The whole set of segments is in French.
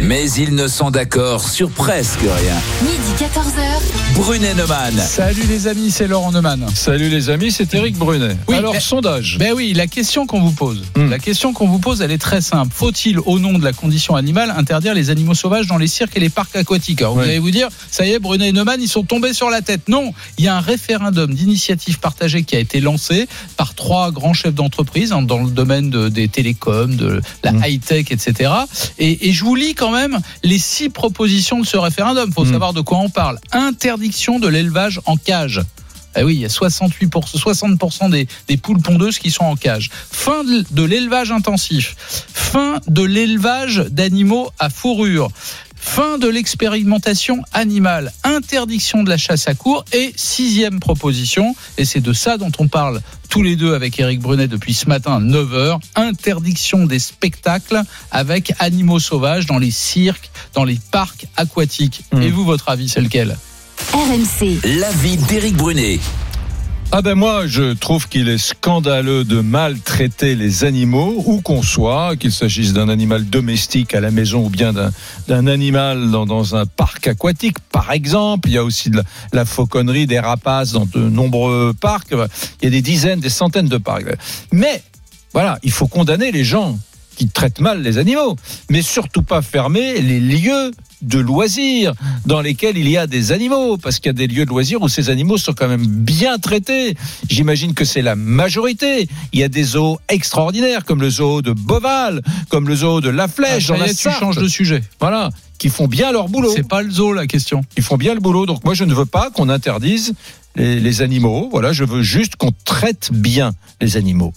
mais ils ne sont d'accord sur presque rien. Midi 14h. Brunet Neumann. Salut les amis, c'est Laurent Neumann. Salut les amis, c'est Eric Brunet. Oui, Alors, mais- sondage. Ben oui, la question qu'on vous pose, Hmm. la question qu'on vous pose, elle est très simple. Faut-il, au nom de la condition animale, interdire les animaux sauvages dans les cirques et les parcs aquatiques Alors, Vous allez vous dire, ça y est, Brunet et Neumann, ils sont tombés sur la tête. Non, il y a un référendum d'initiative partagée qui a été lancé par trois grands chefs d'entreprise hein, dans le domaine de- des télécoms, de la Hmm. high-tech, etc. Et, et je vous lis quand même les six propositions de ce référendum. Faut Hmm. savoir de quoi on parle. Interdiction de l'élevage en cage. Eh oui, il y a 68%, 60% des, des poules pondeuses qui sont en cage. Fin de, de l'élevage intensif. Fin de l'élevage d'animaux à fourrure. Fin de l'expérimentation animale. Interdiction de la chasse à court. Et sixième proposition, et c'est de ça dont on parle tous les deux avec Eric Brunet depuis ce matin, 9h, interdiction des spectacles avec animaux sauvages dans les cirques, dans les parcs aquatiques. Hmm. Et vous, votre avis, c'est lequel? RMC. L'avis d'Éric Brunet. Ah ben moi, je trouve qu'il est scandaleux de maltraiter les animaux, où qu'on soit, qu'il s'agisse d'un animal domestique à la maison ou bien d'un- animal dans, dans un parc aquatique, par exemple. Il y a aussi de la, la fauconnerie, des rapaces dans de nombreux parcs. Il y a des dizaines, des centaines de parcs. Mais voilà, il faut condamner les gens qui traitent mal les animaux, mais surtout pas fermer les lieux de loisirs dans lesquels il y a des animaux, parce qu'il y a des lieux de loisirs où ces animaux sont quand même bien traités. J'imagine que c'est la majorité. Il y a des zoos extraordinaires, comme le zoo de Boval, comme le zoo de La Flèche, Ah, ça dans y la est, tu Sarthe. changes de sujet. Voilà, qui font bien leur boulot. C'est pas le zoo la question. Ils font bien le boulot. Donc moi, je ne veux pas qu'on interdise les, les animaux. Voilà, je veux juste qu'on traite bien les animaux.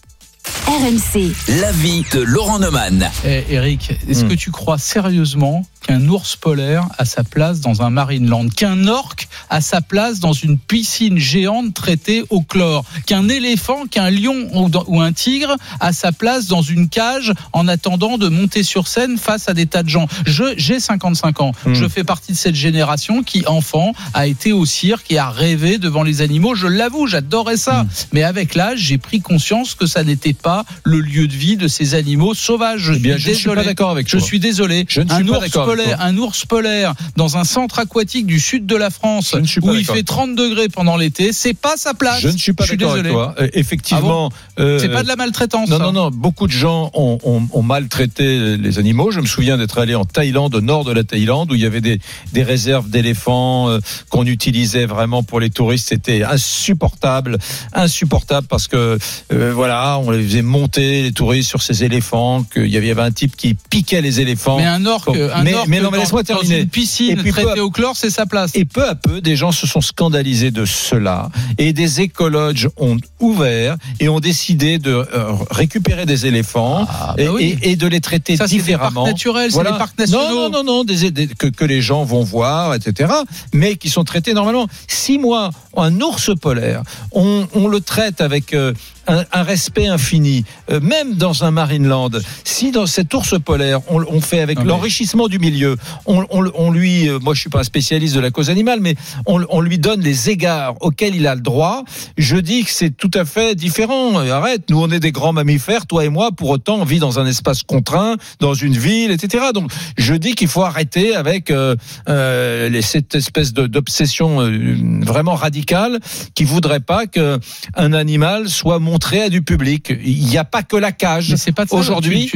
RMC. L'avis de Laurent Neumann. Eh, Eric, est-ce Hmm. que tu crois sérieusement qu'un ours polaire a sa place dans un Marineland, qu'un orque a sa place dans une piscine géante traitée au chlore, qu'un éléphant, qu'un lion ou, un tigre a sa place dans une cage en attendant de monter sur scène face à des tas de gens Je j'ai 55 ans, Hmm. je fais partie de cette génération qui enfant a été au cirque et a rêvé devant les animaux. Je l'avoue, j'adorais ça. Hmm. Mais avec l'âge, j'ai pris conscience que ça n'était pas le lieu de vie de ces animaux sauvages. Je Eh bien, suis je ne suis pas désolé. d'accord avec Je suis désolé. Je ne suis un pas d'accord polaire, un ours polaire dans un centre aquatique du sud de la France où il fait avec toi. 30 degrés pendant l'été, c'est pas sa place. Je ne suis pas d'accord avec désolé. toi. Euh, Effectivement, euh, C'est pas de la maltraitance. Non, non, non. Beaucoup de gens ont, ont- ont maltraité les animaux. Je me souviens d'être allé en Thaïlande, au nord de la Thaïlande, où il y avait des, des réserves d'éléphants euh, qu'on utilisait vraiment pour les touristes. C'était insupportable, insupportable parce que euh, voilà, on les faisait monter les touristes sur ces éléphants. Qu'il y avait, il y avait un type qui piquait les éléphants. Mais un orque, un orque mais non, mais laisse-moi terminer. une piscine Et puis traitée au chlore, c'est sa place. Et peu à peu, des gens se sont scandalisés de cela. Et des écologes ont ouvert et ont décidé de euh, récupérer des éléphants Ah, bah et, oui. et- et de les traiter Ça, c'est des différemment. parcs naturels, c'est Voilà. des parcs nationaux. Non, non, non, non, des, des- que, que les gens vont voir, etc. Mais qui sont traités normalement. Si moi, un ours polaire, on, on le traite avec euh, un, un respect infini, euh, même dans un Marineland, si dans cet ours polaire, on, on fait avec mais- l'enrichissement du milieu, on, on- on lui, euh, moi je suis pas un spécialiste de la cause animale, mais on, on lui donne les égards auxquels il a le droit, je dis que c'est tout à fait différent. Arrête, nous on est des grands mammifères, toi et moi, pour autant on vit dans un espace contraint, dans une ville, etc. Donc je dis qu'il faut arrêter avec euh, euh, les- cette espèce d'obsession euh, vraiment radicale qui voudrait pas que un animal soit montré à du public. Il n'y a pas que la cage. Aujourd'hui,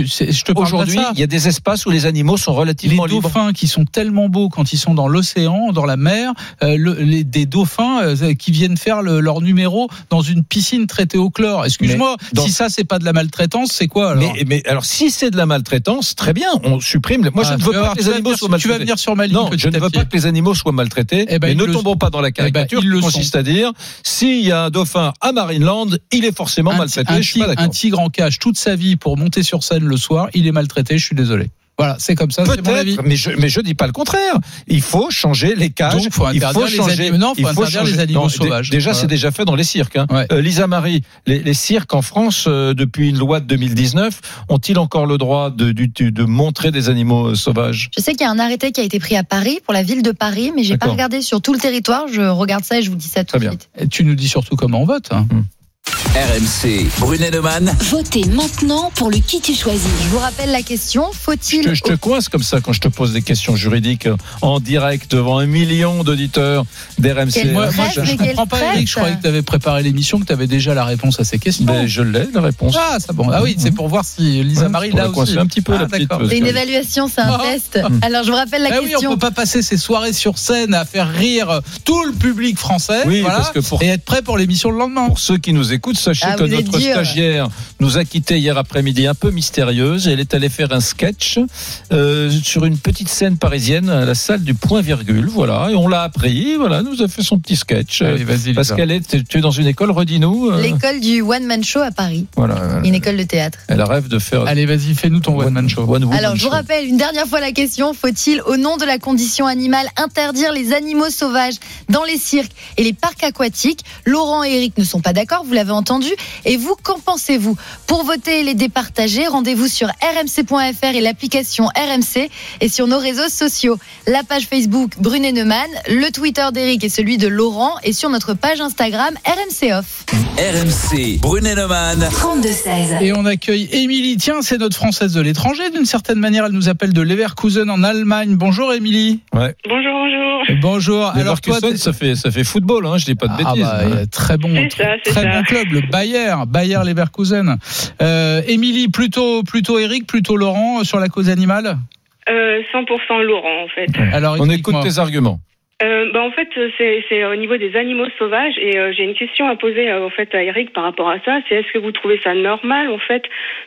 il y a des espaces où les animaux sont les relativement libres. dauphins qui sont tellement beaux quand ils sont dans l'océan, dans la mer, euh, le- les, des dauphins euh, qui viennent faire le- leur numéro dans une piscine traitée au chlore. Excuse-moi, dans- si ça c'est pas de la maltraitance, c'est quoi alors Mais, mais alors, si c'est de la maltraitance, très bien, on supprime. Moi, je Ah, ne veux vas pas que les vas animaux soient sur- Tu vas maltraités. venir sur ma ligne Non, je ne veux pas que les animaux soient maltraités. Eh ben, mais ne tombons pas dans la caricature ils le qui consiste à dire s'il y a un dauphin à Marineland, il est forcément un, maltraité. un je suis pas tigre, un tigre en cage toute sa vie pour monter sur scène le soir, il est maltraité, je suis désolé. Voilà, c'est comme ça, c'est mon avis. Peut-être, mais je mais je dis pas le contraire. Il faut changer les cages. Donc, faut il faut les changer. animaux- non, faut il interdire les animaux Non, sauvages. dé- Déjà, Voilà. c'est déjà fait dans les cirques. Hein. Ouais. Euh, Lisa Marie, les, les cirques en France, euh, depuis une loi de 2019, ont-ils encore le droit de, du- de montrer des animaux euh, sauvages? Je sais qu'il y a un arrêté qui a été pris à Paris pour la ville de Paris, mais j'ai pas regardé sur tout le territoire. Je regarde ça et je vous dis ça tout de suite. Et tu nous dis surtout comment on vote. hein. RMC, Brunet-Neumann. Votez maintenant pour le qui tu choisis. Je vous rappelle la question. Je Faut-il te, je te coince comme ça quand je te pose des questions juridiques en direct devant un million d'auditeurs d'RMC. Moi, je, je mais quel comprends pas. Eric. Je croyais que tu avais préparé l'émission, que tu avais déjà la réponse à ces questions. Ben, je l'ai, la réponse. Ah, ça bon. Ah oui, c'est pour voir si Lisa Ouais, Marie la aussi. un petit peu, Ah, la petite, C'est une évaluation, c'est un Ah. test. Alors je vous rappelle la Ah oui, on question. peut pas passer ses soirées sur scène à faire rire tout le public français. Oui, voilà, parce que pour- et être prêt pour l'émission le lendemain. Pour ceux qui nous écoutent, sachez Ah, que notre stagiaire nous a quitté hier après-midi un peu mystérieuse. Elle est allée faire un sketch euh, sur une petite scène parisienne à la salle du Point Virgule. Voilà, et on l'a appris. Voilà, nous a fait son petit sketch. Allez, vas-y, parce qu'elle est, tu es dans une école, redis-nous. euh, L'école du One Man Show à Paris, voilà, une école de théâtre. elle rêve de faire. Allez, vas-y, fais-nous ton one man show. One Alors, je vous rappelle une dernière fois la question. Faut-il, au nom de la condition animale, interdire les animaux sauvages dans les cirques et les parcs aquatiques? Laurent et Eric ne sont pas d'accord, vous l'avez entendu. Et vous, qu'en pensez-vous? Pour voter et les départager, rendez-vous sur rmc.fr et l'application RMC et sur nos réseaux sociaux. La page Facebook Brunet Neumann, le Twitter d'Eric et celui de Laurent et sur notre page Instagram RMC Off. RMC, Brunet-Neumann. 32-16. Et on accueille Émilie. Tiens, c'est notre française de l'étranger. D'une certaine manière, elle nous appelle de Leverkusen en Allemagne. Bonjour, Émilie. Ouais. Bonjour, bonjour. Bonjour. Alors, toi, ça fait, ça fait football, hein, je dis pas de Ah bêtises. bah, très bon, C'est ça, c'est très ça. bon club, le Bayer, Bayer Leverkusen. Euh, Émilie, plutôt, plutôt Eric, plutôt Laurent euh, sur la cause animale. Euh, 100% Laurent, en fait. Alors, On écoute tes arguments. Euh, bah, en fait, c'est au niveau des animaux sauvages et euh, j'ai une question à poser euh, en fait à Eric par rapport à ça. C'est est-ce que vous trouvez ça normal en fait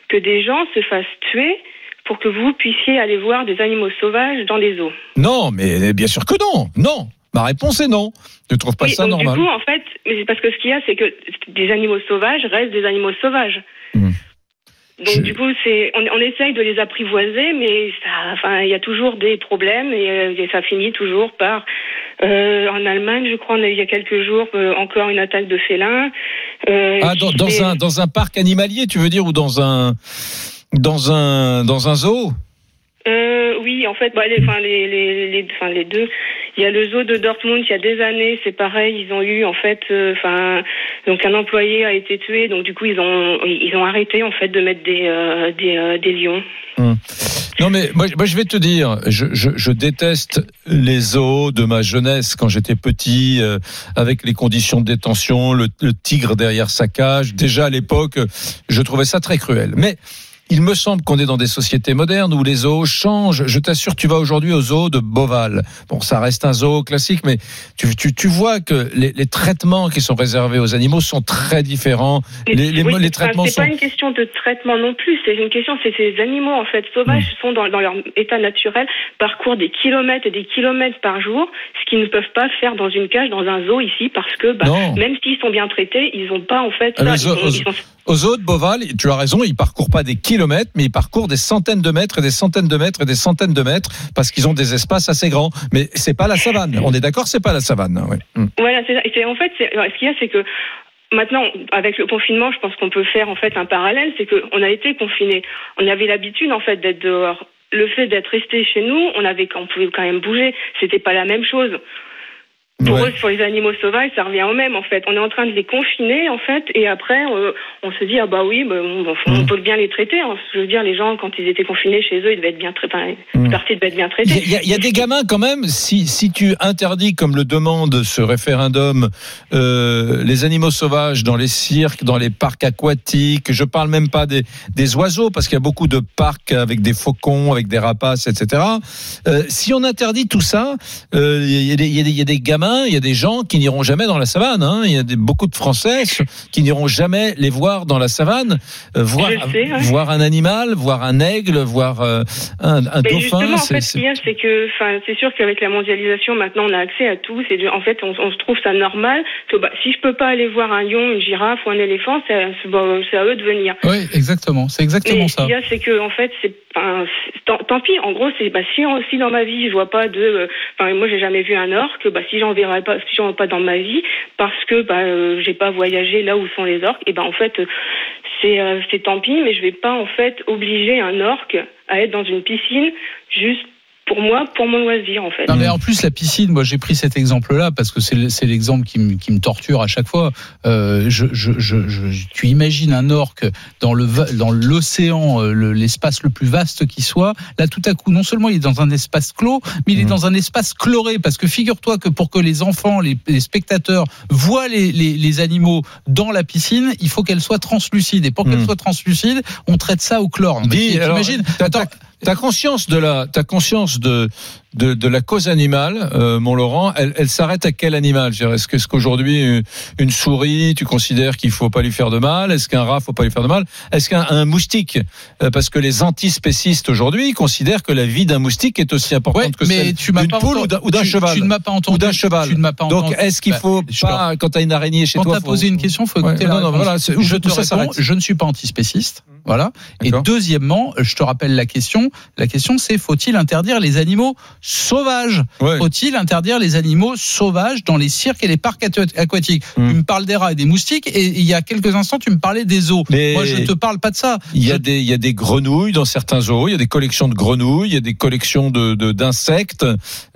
que des gens se fassent tuer pour que vous puissiez aller voir des animaux sauvages dans les eaux? Non, mais bien sûr que non. Non. Ma réponse est non. Tu trouves pas Oui, ça donc normal du coup, en fait, mais c'est parce que ce qu'il y a, c'est que des animaux sauvages restent des animaux sauvages. Mhm. Donc Je- du coup, c'est on, on essaye de les apprivoiser, mais ça, enfin, il y a toujours des problèmes et, euh, et ça finit toujours par. euh, en Allemagne, je crois, on a eu il y a quelques jours euh, encore une attaque de félins. Euh, Ah, dans, dans un dans un parc animalier, tu veux dire, ou dans un dans un dans un zoo? Euh, oui, en fait, bah, les, enfin, les, les, les, enfin, les deux. Il y a le zoo de Dortmund. Il y a des années, c'est pareil. Ils ont eu en fait, euh, donc un employé a été tué. Donc du coup, ils ont ils ont arrêté en fait de mettre des euh, des, euh, des lions. Non, mais moi, moi, je vais te dire, je, je, je déteste les zoos de ma jeunesse quand j'étais petit, euh, avec les conditions de détention, le, le tigre derrière sa cage. Déjà à l'époque, je trouvais ça très cruel. Mais il me semble qu'on est dans des sociétés modernes où les zoos changent. Je t'assure, tu vas aujourd'hui au zoo de Beauval. Bon, ça reste un zoo classique, mais tu, tu, tu vois que les, les traitements qui sont réservés aux animaux sont très différents. Les, les, oui, les traitements c'est sont... pas une question de traitement non plus. C'est une question, c'est ces animaux en fait sauvages Hmm. sont dans, dans leur état naturel, parcourent des kilomètres et des kilomètres par jour, ce qu'ils ne peuvent pas faire dans une cage, dans un zoo ici, parce que bah, même s'ils sont bien traités, ils n'ont pas en fait. Ah, ça. le Ils zoo- sont- ils sont- Au zoo de Beauval, tu as raison, ils parcourent pas des kilomètres, mais ils parcourent des centaines de mètres et des centaines de mètres et des centaines de mètres parce qu'ils ont des espaces assez grands. Mais c'est pas la savane. On est d'accord, c'est pas la savane. ouais. Mm. Voilà, c'est en fait, ce qu'il y a, c'est que maintenant, avec le confinement, je pense qu'on peut faire en fait un parallèle, c'est qu'on a été confinés. On avait l'habitude en fait d'être dehors. Le fait d'être resté chez nous, on avait, on pouvait quand même bouger. C'était pas la même chose. Pour Ouais. eux, sur les animaux sauvages, ça revient au même en fait. On est en train de les confiner en fait, et après, euh, on se dit ah bah oui, bah, on, on Mm. peut bien les traiter. hein. Je veux dire, les gens quand ils étaient confinés chez eux, ils devaient être bien traités. Mm. une partie devait être bien Il traitée. y, a- il y a- il y a des gamins quand même. Si, si tu interdis, comme le demande ce référendum, euh, les animaux sauvages dans les cirques, dans les parcs aquatiques, je parle même pas des, des oiseaux parce qu'il y a beaucoup de parcs avec des faucons, avec des rapaces, etc. Euh, si on interdit tout ça, il y, a des- il y a des- il il y a des gens qui n'iront jamais dans la savane. hein. Il y a des, beaucoup de Français qui n'iront jamais les voir dans la savane, euh, voir, Je sais, ouais. voir un animal, voir un aigle, voir euh, un, un Mais dauphin. justement, en c'est- fait, ce c'est- qu'il y a, c'est que, enfin, c'est sûr qu'avec la mondialisation, maintenant, on a accès à tout. C'est, du- en fait, on, on se trouve ça normal que, bah, si je peux pas aller voir un lion, une girafe ou un éléphant, c'est, bah, c'est à eux de venir. Oui, exactement. C'est exactement Mais ça. ce qu'il y a, c'est que, en fait, c'est, enfin, tant, tant pis. En gros, c'est, bah, si, si dans ma vie, je vois pas de, euh, enfin, moi, j'ai jamais vu un orque, bah, si j'en verrai pas, vois pas dans ma vie, parce que, bah, euh, j'ai pas voyagé là où sont les orques, et ben, en fait, c'est, euh, c'est tant pis, mais je vais pas, en fait, obliger un orque à être dans une piscine juste pour moi, pour mon loisir en fait. Non mais en plus la piscine, moi j'ai pris cet exemple-là parce que c'est le- c'est l'exemple qui, me- qui me torture à chaque fois. Euh, je, je, je, je- tu imagines un orque dans le dans l'océan, euh, le- l'espace le plus vaste qui soit. Là tout à coup, non seulement il est dans un espace clos, mais il est Mhm. dans un espace chloré parce que figure-toi que pour que les enfants, les, les spectateurs voient les, les, les animaux dans la piscine, il faut qu'elle soit translucide et pour qu'elle Mhm. soit translucide, on traite ça au chlore. Mais Dis, tu- alors, Attends, t'as- T'as conscience de la, t'as conscience de, de, de la cause animale, euh, mon Laurent. Elle, elle s'arrête à quel animal? Est-ce que- est-ce qu'aujourd'hui une, une souris, tu considères qu'il faut pas lui faire de mal? Est-ce qu'un rat faut pas lui faire de mal? Est-ce qu'un un moustique? Euh, Parce que les antispécistes aujourd'hui considèrent que la vie d'un moustique est aussi importante Ouais, que celle tu d'une poule ou entendu- d'un- ou d'un tu- cheval. Tu ne m'as pas entendu. ou d'un cheval. Tu ne m'as pas Donc, entendu. est-ce qu'il Bah, faut je pas, quand t'as une araignée chez Quand toi, tu as faut- posé une question, il faut écouter Ouais, la non, non, voilà, je te réponds, je ne suis pas antispéciste. Voilà. Et deuxièmement, je te rappelle la question. La question, c'est faut-il interdire les animaux sauvages? Ouais. Faut-il interdire les animaux sauvages dans les cirques et les parcs aqua- aquatiques? Hmm. Tu me parles des rats et des moustiques, et il y a quelques instants, tu me parlais des zoos. Mais- Moi, je te parle pas de ça. Il y a Je- des il y a des grenouilles dans certains zoos, il y a des collections de grenouilles, il y a des collections de de- d'insectes.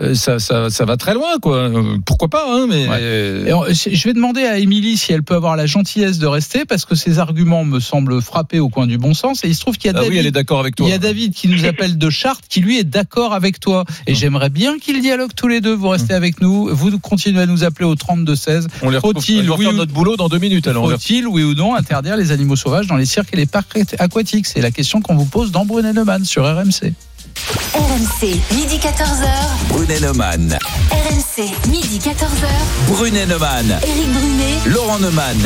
Euh, ça ça ça va très loin quoi. Euh, Pourquoi pas hein, mais Ouais. Je vais demander à Émilie si elle peut avoir la gentillesse de rester parce que ses arguments me semblent frapper au coin du bon sens. Et il se trouve qu'il y a ah David oui, elle est d'accord avec toi. Il y a David qui nous appelle de Chartres, qui lui est d'accord avec toi. Et j'aimerais bien qu'ils dialoguent tous les deux. Vous restez avec nous. Vous continuez à nous appeler au 32-16. on les Faut-il, oui faire notre boulot dans deux minutes alors. Faut-il, oui ou non, interdire les animaux sauvages dans les cirques et les parcs aquatiques? C'est la question qu'on vous pose dans Brunet sur RMC. RMC, midi 14h. Brunet Neumann. RMC, midi 14h. Brunet Neumann. Éric Brunet. Laurent Neumann.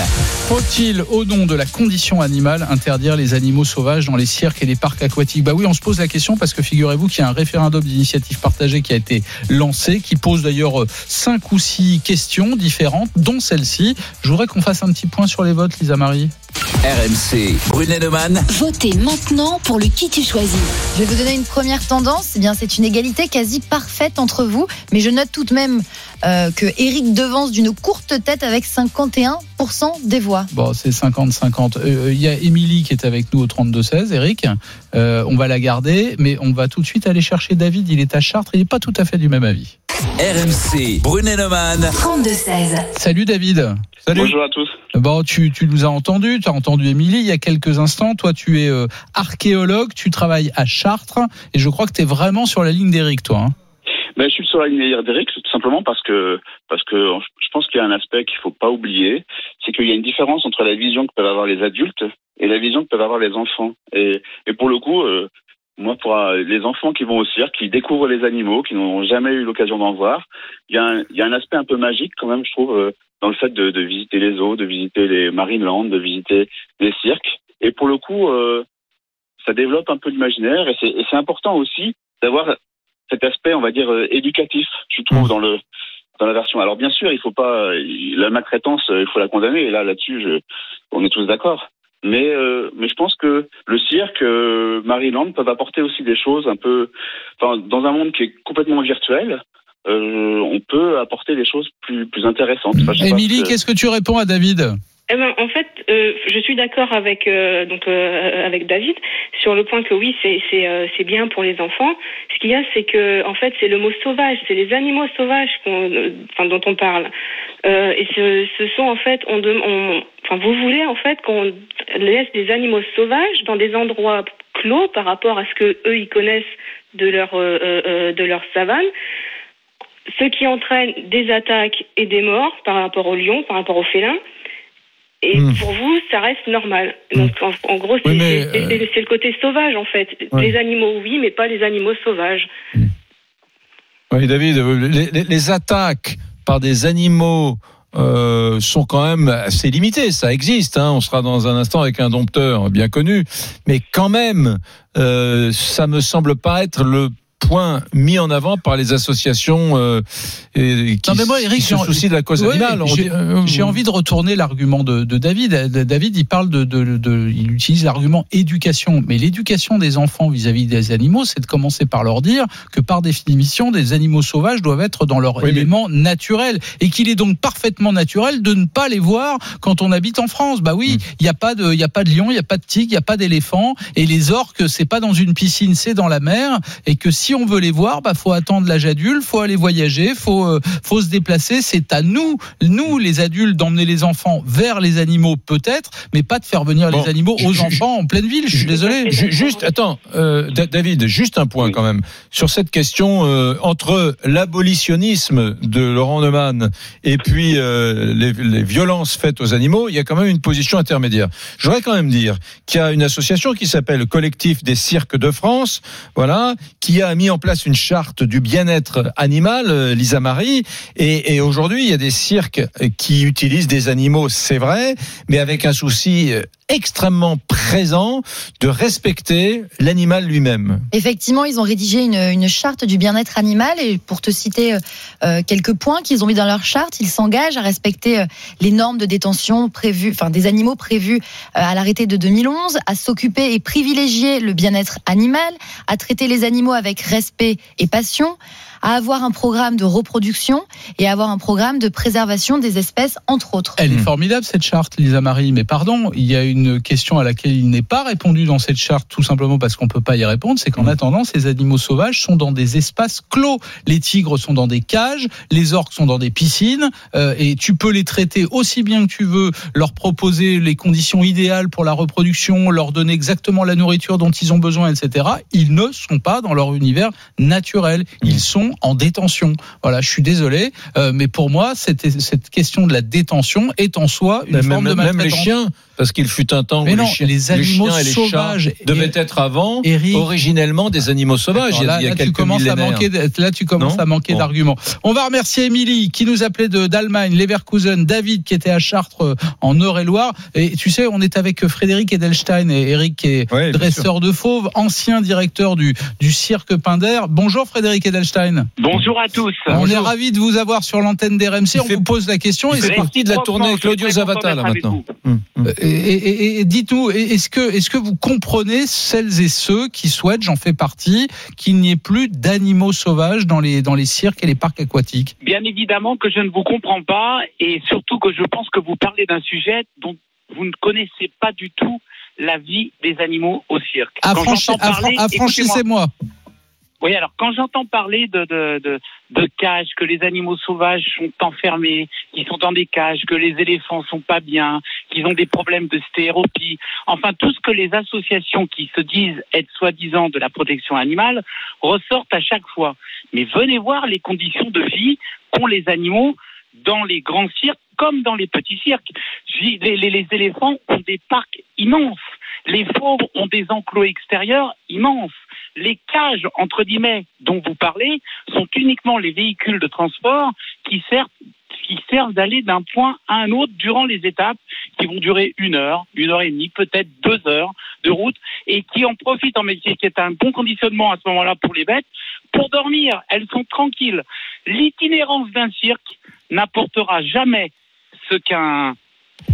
Faut-il, au nom de la condition animale, interdire les animaux sauvages dans les cirques et les parcs aquatiques? Bah oui, on se pose la question parce que figurez-vous qu'il y a un référendum d'initiative partagée qui a été lancé, qui pose d'ailleurs euh, cinq ou six questions différentes, dont celle-ci. Je voudrais qu'on fasse un petit point sur les votes, Lisa Marie. RMC. Brunet Neumann. Votez maintenant pour le qui tu choisis. Je vais vous donner une première tendance. Eh bien, c'est une égalité quasi parfaite entre vous. Mais je note tout de même euh, que Eric devance d'une courte tête avec 51% des voix. Bon, c'est 50-50. Euh, Il y a Émilie qui est avec nous au 32-16, Eric. Euh, on va la garder, mais on va tout de suite aller chercher David. Il est à Chartres, il n'est pas tout à fait du même avis. RMC. Brunet Neumann. 32-16. Salut David. Salut. Bonjour à tous. Bon, tu, tu nous as entendu, tu as entendu Émilie il y a quelques instants. Toi, tu es euh, archéologue, tu travailles à Chartres, et je crois que tu es vraiment sur la ligne d'Éric, toi. hein. Ben, je suis sur la ligne d'Eric tout simplement parce que parce que je pense qu'il y a un aspect qu'il faut pas oublier, c'est qu'il y a une différence entre la vision que peuvent avoir les adultes et la vision que peuvent avoir les enfants. Et, et pour le coup, euh, moi, pour euh, les enfants qui vont au cirque, qui découvrent les animaux, qui n'ont jamais eu l'occasion d'en voir, il y, y a un aspect un peu magique quand même, je trouve, euh, dans le fait de, de visiter les zoos, de visiter les Marineland, de visiter les cirques. Et pour le coup, euh, ça développe un peu l'imaginaire et c'est important aussi d'avoir cet aspect, on va dire, euh, éducatif, je trouve, dans le dans la version. Alors bien sûr, il faut pas la maltraitance, il faut la condamner. Et là, là-dessus, on est tous d'accord. Mais euh, mais je pense que le cirque, euh, Maryland peuvent apporter aussi des choses un peu, enfin, dans un monde qui est complètement virtuel. Euh, on peut apporter des choses plus plus intéressantes. Enfin, Émilie, que- qu'est-ce que tu réponds à David Eh ben, en fait, euh, je suis d'accord avec euh, donc euh, avec David sur le point que oui, c'est c'est euh, c'est bien pour les enfants. Ce qu'il y a, c'est que en fait, c'est le mot sauvage, c'est les animaux sauvages qu'on, euh, enfin, dont on parle. Euh, et ce, ce sont en fait, on, on, enfin, vous voulez en fait qu'on laisse des animaux sauvages dans des endroits clos par rapport à ce que eux ils connaissent de leur euh, euh, de leur savane ce qui entraîne des attaques et des morts par rapport aux lions, par rapport aux félins. Et Hmm. pour vous, ça reste normal. Donc, en, en gros, c'est Oui, le côté sauvage, en fait. Ouais. Les animaux, oui, mais pas les animaux sauvages. Oui, David, euh, les, les- les attaques par des animaux euh, sont quand même assez limitées. Ça existe. Hein. On sera dans un instant avec un dompteur bien connu, mais quand même, euh, ça me semble pas être le point mis en avant par les associations euh, et- qui, Non, mais moi, Eric, se soucient de la cause Ouais, animale. J'ai- euh, J'ai envie de retourner l'argument de, de David. Euh, David, il parle de, de, de- il utilise l'argument éducation. Mais l'éducation des enfants vis-à-vis des animaux, c'est de commencer par leur dire que par définition, des animaux sauvages doivent être dans leur Oui, mais- élément naturel et qu'il est donc parfaitement naturel de ne pas les voir quand on habite en France. Bah oui, Mm. il n'y a pas de, il y a pas de lion, il y a pas de tigre, il y a pas d'éléphant et les orques, c'est pas dans une piscine, c'est dans la mer et que si on on veut les voir, bah faut attendre l'âge adulte, faut aller voyager, faut euh, faut se déplacer. C'est à nous, nous les adultes, d'emmener les enfants vers les animaux peut-être, mais pas de faire venir Bon, les animaux aux enfants en pleine ville. Je suis désolé. Ju- Juste, attends, euh, Da- David, juste un point quand même sur cette question euh, entre l'abolitionnisme de Laurent Neumann et puis les, les violences faites aux animaux, il y a quand même une position intermédiaire. Je voudrais quand même dire qu'il y a une association qui s'appelle le Collectif des cirques de France, voilà, qui a mis en place une charte du bien-être animal, euh, Lisa Marie, et, et aujourd'hui il y a des cirques qui utilisent des animaux, c'est vrai, mais avec un souci euh, extrêmement présent de respecter l'animal lui-même. Effectivement, ils ont rédigé une, charte du bien-être animal et pour te citer euh, euh, quelques points qu'ils ont mis dans leur charte, ils s'engagent à respecter euh, les normes de détention prévues, enfin des animaux prévus euh, à l'arrêté de 2011, à s'occuper et privilégier le bien-être animal, à traiter les animaux avec respect et passion, à avoir un programme de reproduction et à avoir un programme de préservation des espèces, entre autres. Elle est Hmm. formidable cette charte, Lisa Marie. Mais pardon, il y a une question à laquelle il n'est pas répondu dans cette charte, tout simplement parce qu'on peut pas y répondre. C'est qu'en Hmm. attendant, ces animaux sauvages sont dans des espaces clos. Les tigres sont dans des cages, les orques sont dans des piscines, euh, et tu peux les traiter aussi bien que tu veux, leur proposer les conditions idéales pour la reproduction, leur donner exactement la nourriture dont ils ont besoin, etc. Ils ne sont pas dans leur univers naturel. Ils Hmm. Sont en détention. Voilà, je suis désolé, euh, mais pour moi, cette, cette question de la détention est en soi une forme de même les maltraitance. chiens, parce qu'il fut un temps Mais où non, les, chiens, les animaux chiens et les sauvages, chats devaient être avant, Eric- originellement des animaux sauvages. Alors il y a, là, il y a là, tu quelques commences à manquer, là, tu commences Non à manquer Bon. d'arguments. On va remercier Émilie qui nous appelait d'Allemagne, Leverkusen, David qui était à Chartres euh, en Eure-et-Loire. Et tu sais, on est avec Frédéric Edelstein et Eric qui est Ouais, dresseur de fauves, ancien directeur du, du cirque Pinder. Bonjour Frédéric Edelstein. Bonjour à tous. On est ravi de vous avoir sur l'antenne d'RMC. On fait- vous pose la question. Fait que- partie de la tournée suis Claudio Zavata là avec maintenant. vous. Hum, hum. Et, et- et dites-nous, est-ce que, vous comprenez celles et ceux qui souhaitent, j'en fais partie, qu'il n'y ait plus d'animaux sauvages dans les, dans les cirques et les parcs aquatiques? Bien évidemment que je ne vous comprends pas et surtout que je pense que vous parlez d'un sujet dont vous ne connaissez pas du tout la vie des animaux au cirque. Affranchi- parler. Affranchissez-moi. Oui, alors quand j'entends parler de, cages, que les animaux sauvages sont enfermés, qu'ils sont dans des cages, que les éléphants sont pas bien, qu'ils ont des problèmes de stéropie, enfin tout ce que les associations qui se disent être soi-disant de la protection animale ressortent à chaque fois. Mais venez voir les conditions de vie qu'ont les animaux dans les grands cirques comme dans les petits cirques. Les- les éléphants ont des parcs immenses. Les fauves ont des enclos extérieurs immenses. Les cages, entre guillemets, dont vous parlez, sont uniquement les véhicules de transport qui servent qui servent d'aller d'un point à un autre durant les étapes qui vont durer une heure, une heure et demie, peut-être deux heures de route, et qui en profitent en métier, qui est un bon conditionnement à ce moment-là pour les bêtes, pour dormir. Elles sont tranquilles. L'itinérance d'un cirque n'apportera jamais ce qu'un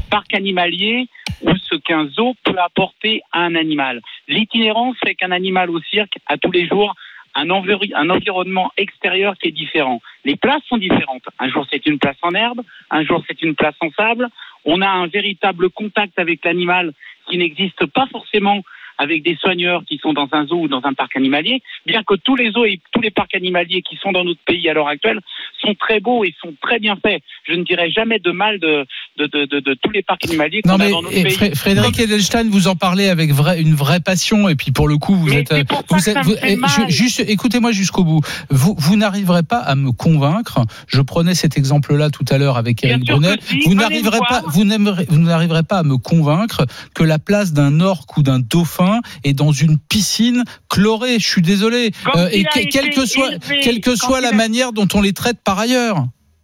parc animalier ou ce qu'un zoo peut apporter à un animal. L'itinérance fait qu'un animal au cirque a tous les jours un, un environnement extérieur qui est différent. Les places sont différentes. Un jour c'est une place en herbe, un jour c'est une place en sable. On a un véritable contact avec l'animal qui n'existe pas forcément avec des soigneurs qui sont dans un zoo ou dans un parc animalier, bien que tous les zoos et tous les parcs animaliers qui sont dans notre pays à l'heure actuelle sont très beaux et sont très bien faits. Je ne dirais jamais de mal de, de, de, de, de tous les parcs animaliers qu'on a dans notre et pays. Fré- Frédéric Edelstein, vous en parlez avec vrai- une vraie passion et puis pour le coup vous Mais êtes, vous vous- je- juste écoutez-moi jusqu'au bout. Vous, vous n'arriverez pas à me convaincre. Je prenais cet exemple-là tout à l'heure avec Eric Brunet. si, vous n'arriverez pas, vous n'arriverez pas à me convaincre que la place d'un orque ou d'un dauphin est dans une piscine chlorée. Je suis désolé. Euh, et que- quelle que soit, élevé, quelle que quand soit il la a- manière dont on les traite par ailleurs.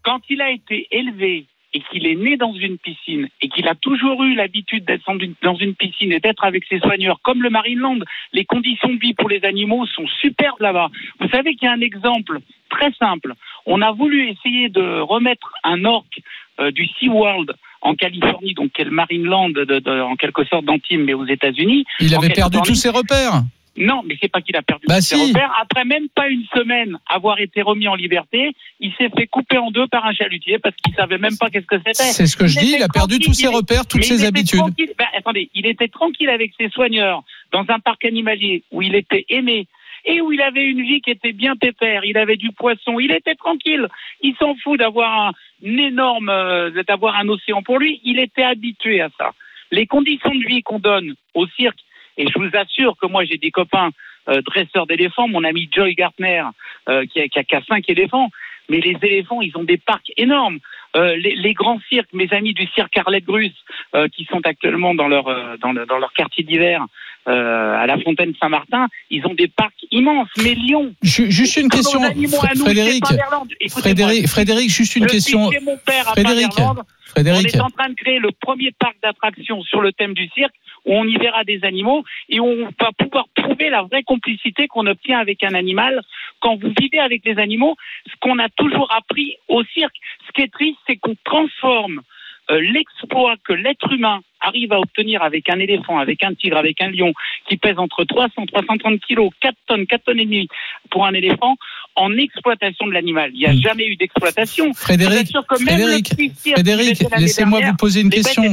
quand il a été élevé et qu'il est né dans une piscine et qu'il a toujours eu l'habitude d'être dans une, dans une piscine et d'être avec ses soigneurs, comme le Marineland, les conditions de vie pour les animaux sont superbes là-bas. Vous savez qu'il y a un exemple très simple. On a voulu essayer de remettre un orque euh, du SeaWorld en Californie, donc quel Marineland de, de- en quelque sorte d'Antibes, mais aux États-Unis. Il avait perdu tous ses repères. Non, mais c'est pas qu'il a perdu Bah ses si. repères. Après même pas une semaine avoir été remis en liberté, il s'est fait couper en deux par un chalutier parce qu'il savait même pas qu'est-ce que c'était. C'est ce que je dis. Il a perdu tous ses repères, toutes ses habitudes. Ben, attendez, il était tranquille avec ses soigneurs dans un parc animalier où il était aimé et où il avait une vie qui était bien pépère. Il avait du poisson, il était tranquille. Il s'en fout d'avoir un énorme, euh, d'avoir un océan pour lui. Il était habitué à ça. Les conditions de vie qu'on donne au cirque, et je vous assure que moi j'ai des copains euh, dresseurs d'éléphants, mon ami Joy Gartner euh, qui, a, qui, a, cinq éléphants, mais les éléphants, ils ont des parcs énormes. Les, grands cirques, mes amis du cirque Arlette euh, qui sont actuellement dans leur dans, le, dans, leur quartier d'hiver à la Fontaine Saint-Martin, ils ont des parcs immenses. Mais Lyon, juste une question, Frédéric, Frédéric, Frédéric, juste une question, mon père Frédéric, Frédéric, on est en train de créer le premier parc d'attractions sur le thème du cirque où on y verra des animaux et où on va pouvoir prouver la vraie complicité qu'on obtient avec un animal. Quand vous vivez avec les animaux. Ce qu'on a toujours appris au cirque, ce qui est triste, c'est qu'on transforme euh, l'exploit que l'être humain arrive à obtenir avec un éléphant, avec un tigre, avec un lion, qui pèse entre 300 330 kilos, 4 tonnes, 4 tonnes et demie pour un éléphant, en exploitation de l'animal. Il n'y a Hmm. jamais eu d'exploitation. Frédéric, Frédéric, Frédéric laissez-moi vous poser une question.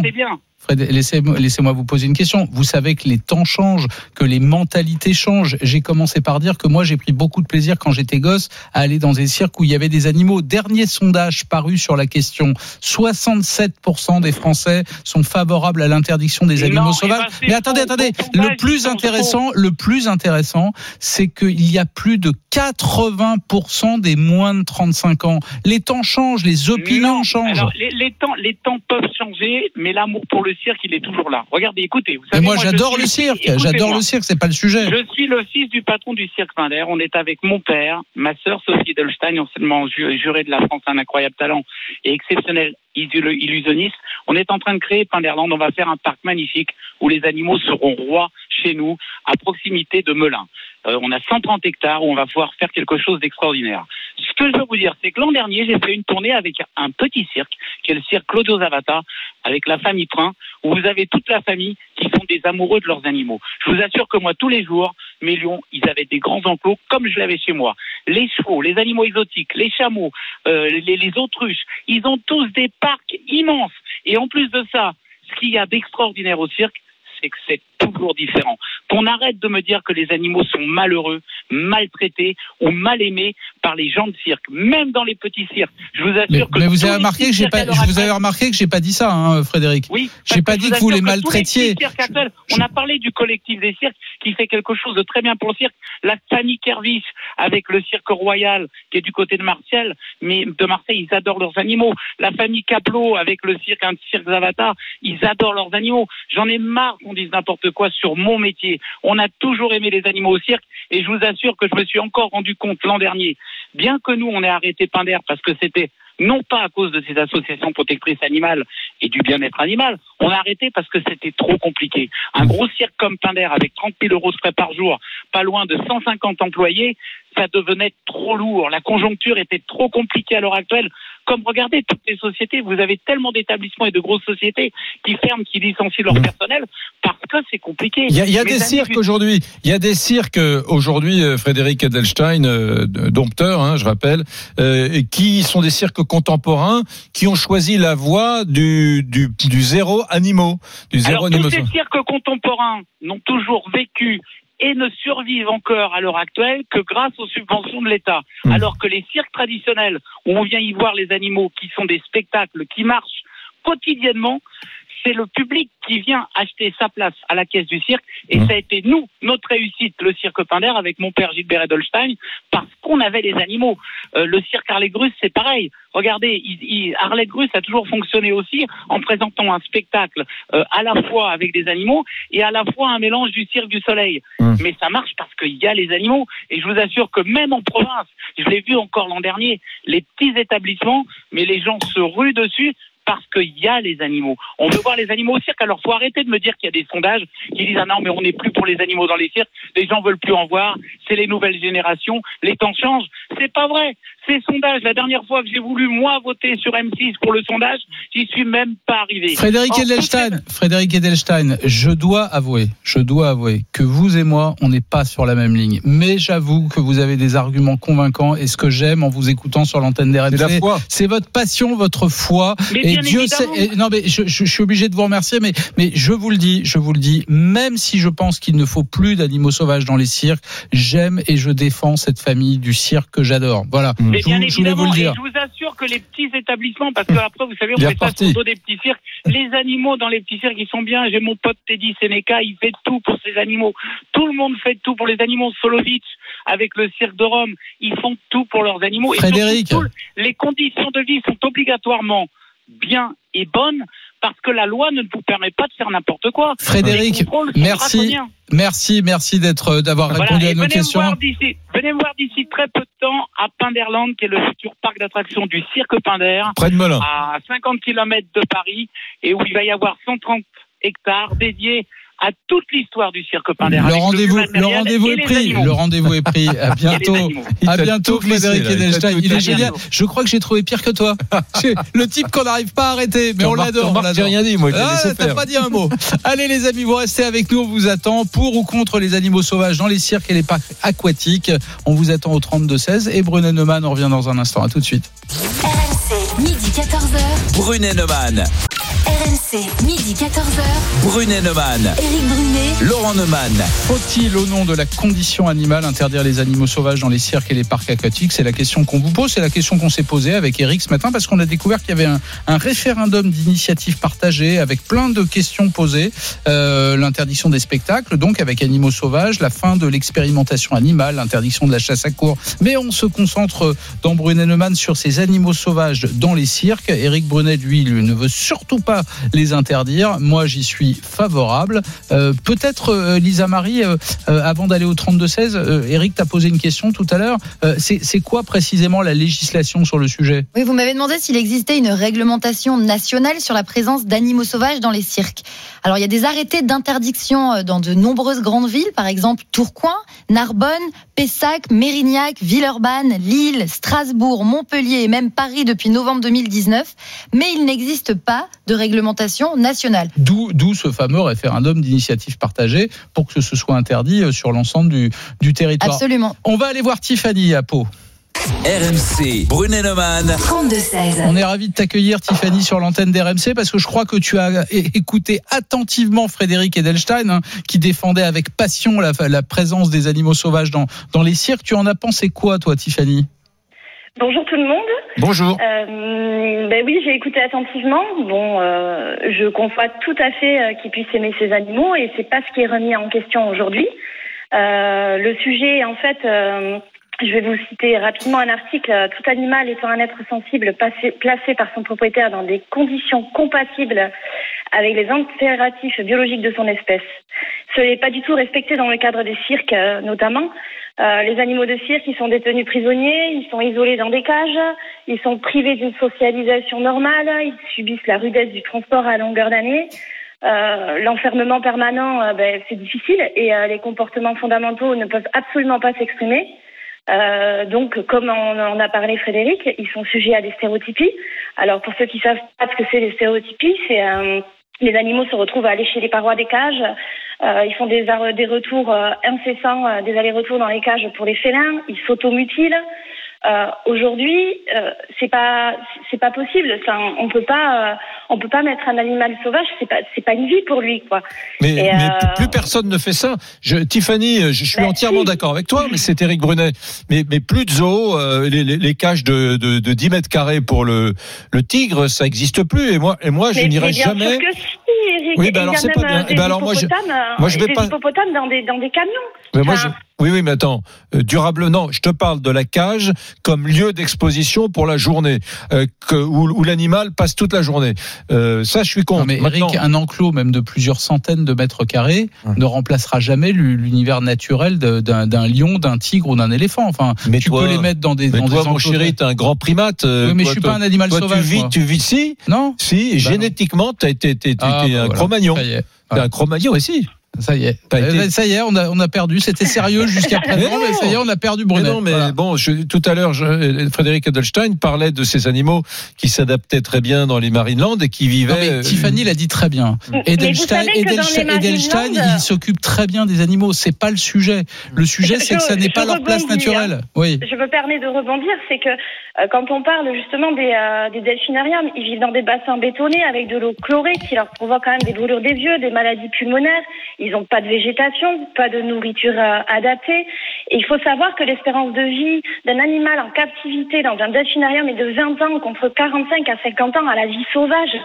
Laissez-moi laissez vous poser une question. Vous savez que les temps changent, que les mentalités changent. J'ai commencé par dire que moi, j'ai pris beaucoup de plaisir quand j'étais gosse à aller dans des cirques où il y avait des animaux. Dernier sondage paru sur la question 67% des Français sont favorables à l'interdiction des animaux non, sauvages. ben, Mais attendez, attendez. Le plus intéressant, le plus intéressant, c'est qu'il y a plus de 80% des moins de 35 ans. Les temps changent, les opinions Non. changent. Alors, les, les temps, les temps peuvent changer, mais l'amour pour le cirque, il est toujours là. Regardez, écoutez. Vous Mais savez, moi, j'adore le cirque. J'adore le cirque. C'est pas le sujet. Je suis le fils du patron du cirque Pinder. On est avec mon père, ma sœur Sophie Delstein, anciennement ju- jurée de la France, un incroyable talent et exceptionnel illusionniste. On est en train de créer Pinderland. On va faire un parc magnifique où les animaux seront rois chez nous, à proximité de Melun. Euh, on a 130 hectares où on va pouvoir faire quelque chose d'extraordinaire. Ce que je veux vous dire, c'est que l'an dernier, j'ai fait une tournée avec un petit cirque, qui est le cirque Claudio Zavata, avec la famille Prin, où vous avez toute la famille qui sont des amoureux de leurs animaux. Je vous assure que moi, tous les jours, mes lions, ils avaient des grands enclos comme je l'avais chez moi. Les chevaux, les animaux exotiques, les chameaux, euh, les, les autruches, ils ont tous des parcs immenses. Et en plus de ça, ce qu'il y a d'extraordinaire au cirque, c'est que c'est toujours différent. Qu'on arrête de me dire que les animaux sont malheureux, maltraités ou mal aimés par les gens de cirque, même dans les petits cirques. Je vous assure Mais, que mais vous avez remarqué que j'ai pas, je vous avez remarqué que j'ai pas dit ça, hein, Frédéric. oui, J'ai pas dit que vous les maltraitiez. actuels, on a parlé du collectif des cirques qui fait quelque chose de très bien pour le cirque. La famille Kervis avec le cirque royal qui est du côté de Marseille, mais de Marseille, ils adorent leurs animaux. La famille Caplot avec le cirque, un cirque Zavata, ils adorent leurs animaux. J'en ai marre qu'on dise n'importe quoi sur mon métier. On a toujours aimé les animaux au cirque et je vous assure que je me suis encore rendu compte l'an dernier, bien que nous on ait arrêté Pinder parce que c'était non pas à cause de ces associations protectrices animales et du bien-être animal, on a arrêté parce que c'était trop compliqué. Un gros cirque comme Pinder avec 30 000 euros de frais par jour, pas loin de 150 employés, ça devenait trop lourd. La conjoncture était trop compliquée à l'heure actuelle. Comme regardez toutes les sociétés, vous avez tellement d'établissements et de grosses sociétés qui ferment, qui licencient leur personnel parce que c'est compliqué. Il y a, y des cirques aujourd'hui. Il y a des cirques euh, aujourd'hui, euh, Frédéric Edelstein, euh, dompteur, hein, je rappelle, euh, qui sont des cirques contemporains qui ont choisi la voie du, du, du zéro animaux, du zéro Alors, tous animaux. ces cirques contemporains n'ont toujours vécu et ne survivent encore à l'heure actuelle que grâce aux subventions de l'État. Hmm. Alors que les cirques traditionnels, où on vient y voir les animaux qui sont des spectacles qui marchent quotidiennement, c'est le public qui vient acheter sa place à la caisse du cirque. Et Hmm. ça a été nous, notre réussite, le cirque Pinder, avec mon père Gilbert Edelstein, parce qu'on avait les animaux. Euh, le cirque Harley Grus, c'est pareil. Regardez, il, il- Harley Grus a toujours fonctionné aussi en présentant un spectacle euh, à la fois avec des animaux et à la fois un mélange du cirque du soleil. Mmh. Mais ça marche parce qu'il y a les animaux. Et je vous assure que même en province, je l'ai vu encore l'an dernier, les petits établissements, mais les gens se ruent dessus parce qu'il y a les animaux. On veut voir les animaux au cirque. Alors, faut arrêter de me dire qu'il y a des sondages qui disent ah non, mais on n'est plus pour les animaux dans les cirques. Les gens veulent plus en voir. C'est les nouvelles générations. Les temps changent. C'est pas vrai. Ces sondages, la dernière fois que j'ai voulu, moi, voter sur M6 pour le sondage, j'y suis même pas arrivé. Frédéric Edelstein, Frédéric Edelstein, je dois avouer, je dois avouer que vous et moi, on n'est pas sur la même ligne. Mais j'avoue que vous avez des arguments convaincants et ce que j'aime en vous écoutant sur l'antenne C'est la d'RMC, foi. c'est votre passion, votre foi. Mais et bien Dieu sait. et- non, mais je, je- je suis obligé de vous remercier, mais, mais je vous le dis, je vous le dis, même si je pense qu'il ne faut plus d'animaux sauvages dans les cirques, j'aime et je défends cette famille du cirque que j'adore. Voilà. Mais Je, bien vous- je vous évidemment, et je vous assure que les petits établissements, parce que après, vous savez, on fait ça sur le dos des petits cirques, les animaux dans les petits cirques, ils sont bien. J'ai mon pote Teddy Seneca, il fait tout pour ces animaux. Tout le monde fait tout pour les animaux. Solovic, avec le cirque de Rome, ils font tout pour leurs animaux. Et Frédéric. surtout, les conditions de vie sont obligatoirement bien et bonnes parce que la loi ne vous permet pas de faire n'importe quoi. Frédéric, merci. Merci, merci d'être, d'avoir Voilà, répondu à nos venez me questions. voir d'ici, venez me voir d'ici très peu de temps à Pinderland, qui est le futur parc d'attractions du cirque Pinder, Près de Melun. à 50 km de Paris, et où il va y avoir 130 hectares dédiés à toute l'histoire du cirque Pinder. Le rendez-vous, le rendez-vous est pris. Le rendez-vous est pris. À bientôt. À bientôt, Frédéric Edelstein. Il est génial. Je crois que j'ai trouvé pire que toi. Le type qu'on n'arrive pas à arrêter, mais on l'adore. J'ai rien dit, moi, Ah, t'as pas dit un mot. Allez les amis, vous restez avec nous, on vous attend pour ou contre les animaux sauvages dans les cirques et les parcs aquatiques. On vous attend au 32 16 et Brunet Neumann, on revient dans un instant. À tout de suite. RMC, midi 14h. Brunet Neumann. RMC, midi 14h. Brunet Neumann. Éric Brunet. Laurent Neumann. Faut-il, au nom de la condition animale, interdire les animaux sauvages dans les cirques et les parcs aquatiques? C'est la question qu'on vous pose, c'est la question qu'on s'est posée avec Eric ce matin parce qu'on a découvert qu'il y avait un, un référendum d'initiative partagée avec plein de questions posées. Euh, l'interdiction des spectacles, donc avec animaux sauvages, la fin de l'expérimentation animale, l'interdiction de la chasse à cours. Mais on se concentre dans Brunet Neumann sur ces animaux sauvages dans les cirques. Eric Brunet, lui, lui, ne veut surtout pas les interdire. Moi, j'y suis favorable. Euh, Peut-être, euh, Lisa Marie, euh, avant d'aller au 32-16, euh, Eric t'a posé une question tout à l'heure. C'est quoi précisément la législation sur le sujet? Oui, vous m'avez demandé s'il existait une réglementation nationale sur la présence d'animaux sauvages dans les cirques. Alors, il y a des arrêtés d'interdiction dans de nombreuses grandes villes, par exemple Tourcoing, Narbonne, Pessac, Mérignac, Villeurbanne, Lille, Strasbourg, Montpellier et même Paris depuis novembre 2019. Mais il n'existe pas de réglementation nationale. D'où d'où ce fameux référendum d'initiative partagée pour que ce soit interdit euh, sur l'ensemble du, du territoire. Absolument. On va aller voir Tiffany à Pau. RMC. Brunet Neumann. 32 16. On est ravi de t'accueillir Tiffany sur l'antenne d'RMC parce que je crois que tu as écouté attentivement Frédéric Edelstein hein, qui défendait avec passion la, la présence des animaux sauvages dans, dans les cirques. Tu en as pensé quoi toi Tiffany? Bonjour tout le monde. Bonjour. Euh, ben oui, j'ai écouté attentivement. Bon, euh, je conçois tout à fait euh, qu'ils puissent aimer ces animaux et c'est pas ce qui est remis en question aujourd'hui. Euh, le sujet, en fait, euh, je vais vous citer rapidement un article. euh, Tout animal étant un être sensible placé par son propriétaire dans des conditions compatibles avec les impératifs biologiques de son espèce. Ce n'est pas du tout respecté dans le cadre des cirques, euh, notamment. Euh, les animaux de cirque, ils sont détenus prisonniers, ils sont isolés dans des cages, ils sont privés d'une socialisation normale, ils subissent la rudesse du transport à longueur d'année. L'enfermement permanent, ben, c'est difficile et les comportements fondamentaux ne peuvent absolument pas s'exprimer. Euh, donc, comme on en a parlé Frédéric, ils sont sujets à des stéréotypies. Alors, pour ceux qui savent pas ce que c'est les stéréotypies, c'est euh, les animaux se retrouvent à lécher les parois des cages. Euh, ils font des, des retours euh, incessants, euh, des allers-retours dans les cages pour les félins. Ils s'automutilent. Euh, Aujourd'hui, euh, c'est pas c'est pas possible. Ça, on peut pas euh, on peut pas mettre un animal sauvage. C'est pas c'est pas une vie pour lui quoi. Mais, Et, mais euh, plus personne ne fait ça. Je, Tiffany, je, je suis Bah, entièrement si. d'accord avec toi, mais c'est Eric Brunet. Mais, mais plus de zoo, euh, les, les, les cages de, de, de 10 mètres carrés pour le, le tigre, ça n'existe plus. Et moi, et moi je Mais- n'irai mais bien jamais. que si, Eric. Oui, Et bah alors c'est pas bien. euh, Eh Des ben alors moi, je- euh, moi, je vais des pas- hippopotames dans des dans des camions. Mais moi, Enfin, je- oui, oui, mais attends, euh, durable, non, je te parle de la cage comme lieu d'exposition pour la journée, euh, que, où, où l'animal passe toute la journée. Euh, ça, je suis contre. Non, mais Maintenant- Eric, un enclos même de plusieurs centaines de mètres carrés ne remplacera jamais l'u- l'univers naturel d'un lion, d'un tigre ou d'un éléphant. Enfin, Mais tu toi- peux les mettre dans des, mais dans toi, des mon chéri, t'es un grand primate. Oui, mais toi, je suis pas un animal toi, sauvage. tu vis, tu vis, si, Non si, Bah génétiquement, t'as été, Ah, t'es bah un voilà. Cro-Magnon. T'es un Cro-Magnon, aussi. Ça y est. Été- Euh, Ça y est, on a, on a perdu. C'était sérieux jusqu'à présent, Mais non. mais ça y est, on a perdu Mais Brunet. non, mais Voilà. bon, je- tout à l'heure, Frédéric Edelstein parlait de ces animaux qui s'adaptaient très bien dans les Marineland et qui vivaient. Non, mais euh, Tiffany l'a dit très bien. Mais Edelstein, Edelstein, il s'occupe très bien des animaux. C'est pas le sujet. Le sujet, Je- c'est que ça n'est pas leur place hein. naturelle. Oui. Je me permets de rebondir, c'est que euh, quand on parle justement des, euh, des delphinariums, ils vivent dans des bassins bétonnés avec de l'eau chlorée qui leur provoque quand même des brûlures des yeux, des maladies pulmonaires. Ils n'ont pas de végétation, pas de nourriture euh, adaptée. Et il faut savoir que l'espérance de vie d'un animal en captivité dans un delphinarium est de 20 ans contre 45 à 50 ans à la vie sauvage.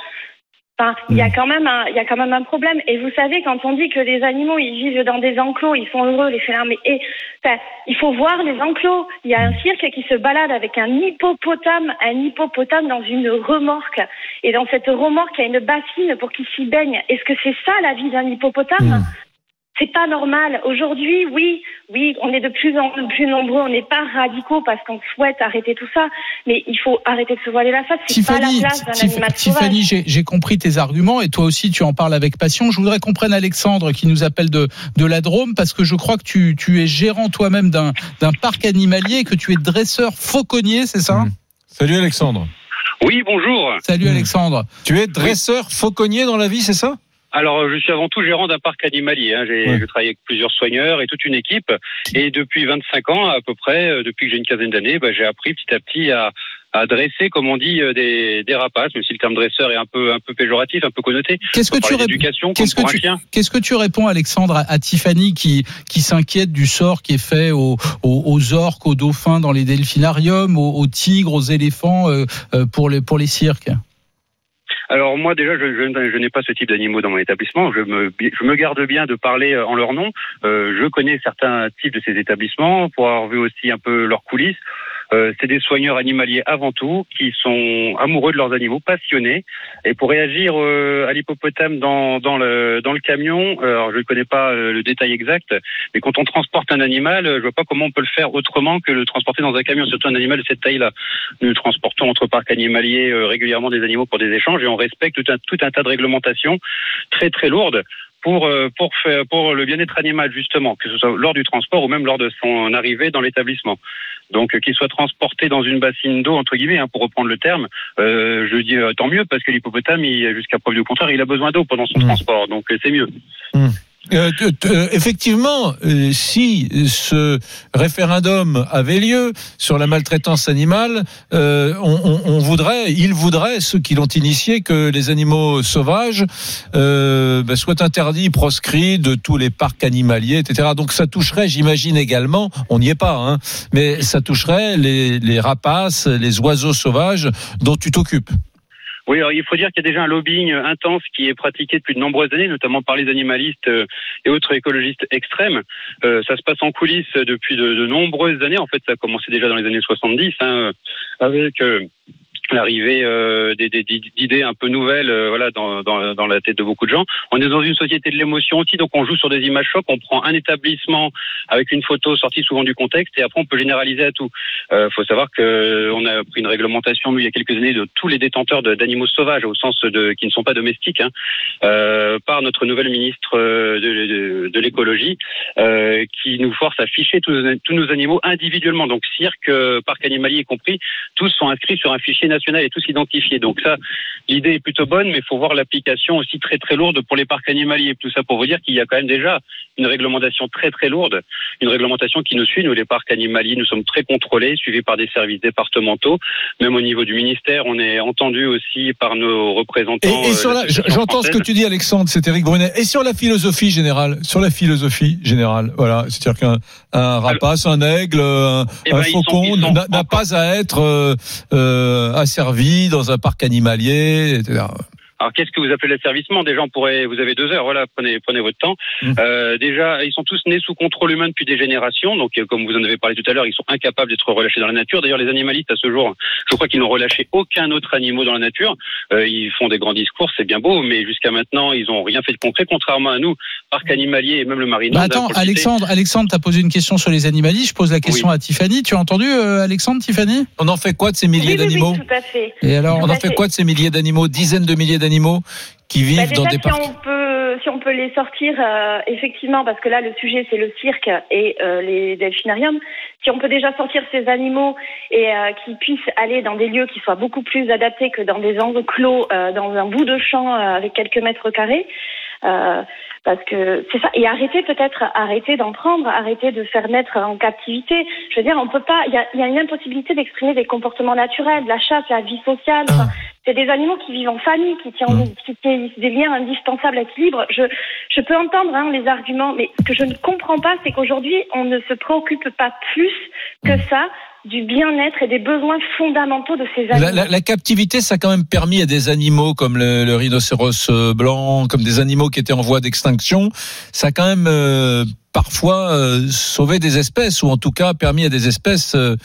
Enfin, il y a quand même un, il y a quand même un problème. Et vous savez, quand on dit que les animaux, ils vivent dans des enclos, ils sont heureux, les félins, mais et, enfin, il faut voir les enclos. Il y a un cirque qui se balade avec un hippopotame, un hippopotame dans une remorque. Et dans cette remorque, il y a une bassine pour qu'il s'y baigne. Est-ce que c'est ça la vie d'un hippopotame? C'est pas normal. Aujourd'hui, oui, oui, on est de plus en plus nombreux. On n'est pas radicaux parce qu'on souhaite arrêter tout ça, mais il faut arrêter de se voiler la face. C'est pas la Tiffany, place d'un Tiff- animal Tiffany, sauvage. j'ai compris tes arguments et toi aussi tu en parles avec passion. Je voudrais qu'on prenne Alexandre qui nous appelle de, de la Drôme parce que je crois que tu, tu es gérant toi-même d'un d'un parc animalier et que tu es dresseur fauconnier, c'est ça? Mm. Salut Alexandre. Oui, bonjour. Salut. Alexandre. Tu es dresseur fauconnier dans la vie, c'est ça? Alors, je suis avant tout gérant d'un parc animalier. Hein. J'ai Ouais. je travaille avec plusieurs soigneurs et toute une équipe. Et depuis 25 ans, à peu près, euh, depuis que j'ai une quinzaine d'années, bah, j'ai appris petit à petit à, à dresser, comme on dit, euh, des, des rapaces, même si le terme dresseur est un peu, un peu péjoratif, un peu connoté. Qu'est-ce que tu réponds Qu'est-ce que tu qu'est-ce que tu réponds Alexandre à, à Tiffany qui qui s'inquiète du sort qui est fait aux, aux, aux orques, aux dauphins dans les delphinariums, aux, aux tigres, aux éléphants euh, euh, pour les pour les cirques? Alors moi déjà, je, je- je n'ai pas ce type d'animaux dans mon établissement. Je me, je me garde bien de parler euh, en leur nom. Euh, je connais certains types de ces établissements pour avoir vu aussi un peu leurs coulisses. Euh, c'est des soigneurs animaliers avant tout qui sont amoureux de leurs animaux, passionnés. Et pour réagir euh, à l'hippopotame dans, dans, le, dans le camion, euh, alors je ne connais pas euh, le détail exact, mais quand on transporte un animal, je vois pas comment on peut le faire autrement que le transporter dans un camion, surtout un animal de cette taille-là. Nous transportons entre parcs animaliers régulièrement des animaux pour des échanges et on respecte tout un, tout un tas de réglementations très très lourdes pour euh, pour faire, pour le bien-être animal justement, que ce soit lors du transport ou même lors de son arrivée dans l'établissement. Donc euh, qu'il soit transporté dans une bassine d'eau entre guillemets, hein, pour reprendre le terme, euh, je dis euh, tant mieux parce que l'hippopotame, il- jusqu'à preuve du contraire, il a besoin d'eau pendant son Mmh. transport, donc euh, c'est mieux. Euh, euh, effectivement, euh, si ce référendum avait lieu sur la maltraitance animale, on, voudrait, il voudrait, ceux qui l'ont initié, que les animaux sauvages ben, soient interdits, proscrits de tous les parcs animaliers, etc. Donc ça toucherait, j'imagine également, on n'y est pas, hein, mais ça toucherait les, les rapaces, les oiseaux sauvages dont tu t'occupes. Oui, alors il faut dire qu'il y a déjà un lobbying intense qui est pratiqué depuis de nombreuses années, notamment par les animalistes euh, et autres écologistes extrêmes. Euh, ça se passe en coulisses depuis de, nombreuses années. En fait, ça a commencé déjà dans les années 70, hein, avec euh, l'arrivée euh, d'idées un peu nouvelles euh, voilà, dans, dans, dans la tête de beaucoup de gens. On est dans une société de l'émotion aussi, donc on joue sur des images chocs, on prend un établissement avec une photo sortie souvent du contexte et après on peut généraliser à tout. Il faut savoir que on a pris une réglementation il y a quelques années de tous les détenteurs d'animaux sauvages au sens de qui ne sont pas domestiques hein, euh, par notre nouvelle ministre euh, de, de, de l'écologie euh, qui nous force à ficher tous, tous nos animaux individuellement. Donc cirque, euh, parc animalier compris, tous sont inscrits sur un fichier national et tous identifiés. Donc ça, l'idée est plutôt bonne, mais il faut voir l'application aussi très très lourde pour les parcs animaliers. Tout ça pour vous dire qu'il y a quand même déjà une réglementation très très lourde, une réglementation qui nous suit. Nous, les parcs animaliers, nous sommes très contrôlés, suivis par des services départementaux. Même au niveau du ministère, on est entendu aussi par nos représentants. Et, et euh, la, j'entends ce que tu dis, Alexandre, c'est Eric Brunet. Et sur la philosophie générale, sur la philosophie générale, voilà, c'est-à-dire qu'un un rapace, un aigle, un, Eh un ben, faucon n'a pas à être euh, euh, asservi dans un parc animalier, etc. Alors qu'est-ce que vous appelez l'asservissement? Déjà, on pourrait, vous avez deux heures, voilà, prenez, prenez votre temps. Mm. Euh, déjà, ils sont tous nés sous contrôle humain depuis des générations, donc euh, comme vous en avez parlé tout à l'heure, ils sont incapables d'être relâchés dans la nature. D'ailleurs, les animalistes à ce jour, je crois qu'ils n'ont relâché aucun autre animal dans la nature. Euh, ils font des grands discours, c'est bien beau, mais jusqu'à maintenant, ils ont rien fait de concret, contrairement à nous, parc animalier et même le marino. Bah attends, Alexandre, Alexandre, t'as posé une question sur les animalistes. Je pose la question à Tiffany. Tu as entendu, euh, Alexandre, Tiffany? On en fait quoi de ces milliers Oui, oui, oui, d'animaux? tout à fait. Et alors On en fait. quoi de ces milliers d'animaux, dizaines de milliers d'animaux qui vivent Bah, dans déjà, des si parcs on peut, si on peut les sortir euh, effectivement parce que là le sujet c'est le cirque et euh, les delphinariums. Si on peut déjà sortir ces animaux et euh, qu'ils puissent aller dans des lieux qui soient beaucoup plus adaptés que dans des enclos, dans un bout de champ avec quelques mètres carrés. Euh, parce que c'est ça. Et arrêter peut-être, arrêter d'en prendre, arrêter de faire mettre en captivité. Je veux dire, on peut pas. Il y a, y a une impossibilité d'exprimer des comportements naturels, la chasse, la vie sociale. Enfin, c'est des animaux qui vivent en famille, qui tiennent qui tissent des liens indispensables à l'équilibre. Je, je peux entendre hein, les arguments, mais ce que je ne comprends pas, c'est qu'aujourd'hui, on ne se préoccupe pas plus que ça du bien-être et des besoins fondamentaux de ces animaux. La, la- la captivité, ça a quand même permis à des animaux comme le, le rhinocéros euh, blanc, comme des animaux qui étaient en voie d'extinction, ça a quand même euh, parfois euh, sauvé des espèces, ou en tout cas permis à des espèces euh,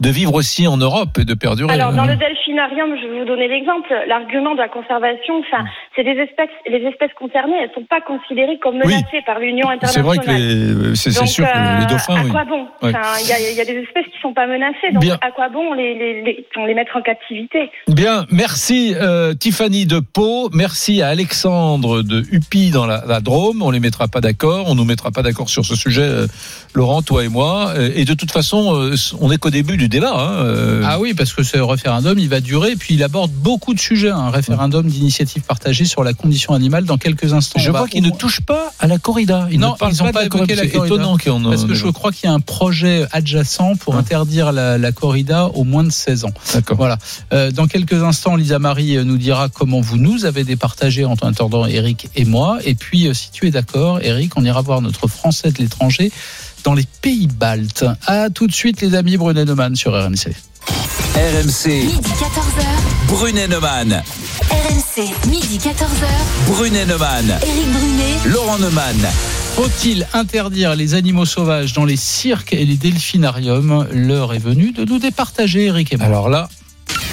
de vivre aussi en Europe et de perdurer. Alors, dans Euh, le delphinarium, je vais vous donner l'exemple. L'argument de la conservation, enfin, c'est des espèces, les espèces concernées, elles sont pas considérées comme Oui. menacées par l'Union c'est vrai internationale. que les- c'est sûr que euh, les dauphins, à oui. quoi bon Ouais. Il y, a, il y a des espèces qui sont pas menacées, donc Bien. à quoi bon les, les, les, on les mettre en captivité? Bien, merci euh, Tiffany de Pau, merci à Alexandre de Huppy dans la, la Drôme. On les mettra pas d'accord, on nous mettra pas d'accord sur ce sujet, euh, Laurent, toi et moi. Et de toute façon, euh, on n'est qu'au début du débat. Hein, euh. Ah oui, parce que ce référendum, il va durer, puis il aborde beaucoup de sujets. Un référendum d'initiative partagée sur la condition animale dans quelques instants. Je On vois qu'il ne touche pas à la corrida. Il non, ne ils n'ont pas, pas évoqué corrida. la corrida. étonnant en Parce que je crois qu'il y a un projet adjacent pour Ah. interdire la, la corrida aux moins de 16 ans. D'accord. Voilà. Euh, dans quelques instants, Lisa Marie nous dira comment vous nous avez départagé en attendant Eric et moi. Et puis, si tu es d'accord, Eric, on ira voir notre Français de l'étranger dans les pays baltes. À tout de suite, les amis Brunet Neumann sur RMC. RMC, Midi 14h. Brunet Neumann. RMC, midi 14h. Brunet Neumann. Éric Brunet. Laurent Neumann. Faut-il interdire les animaux sauvages dans les cirques et les delphinariums? L'heure est venue de nous départager, Eric et moi. Alors là,